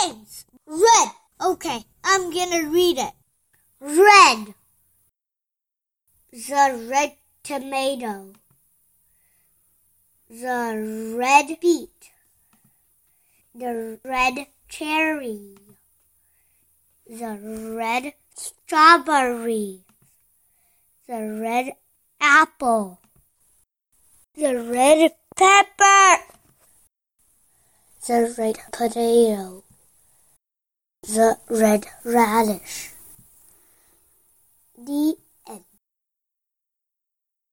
Red. Okay, I'm gonna read it. Red. The red tomato. The red beet. The red cherry. The red strawberry. The red apple. The red pepper. The red potato. The red radish.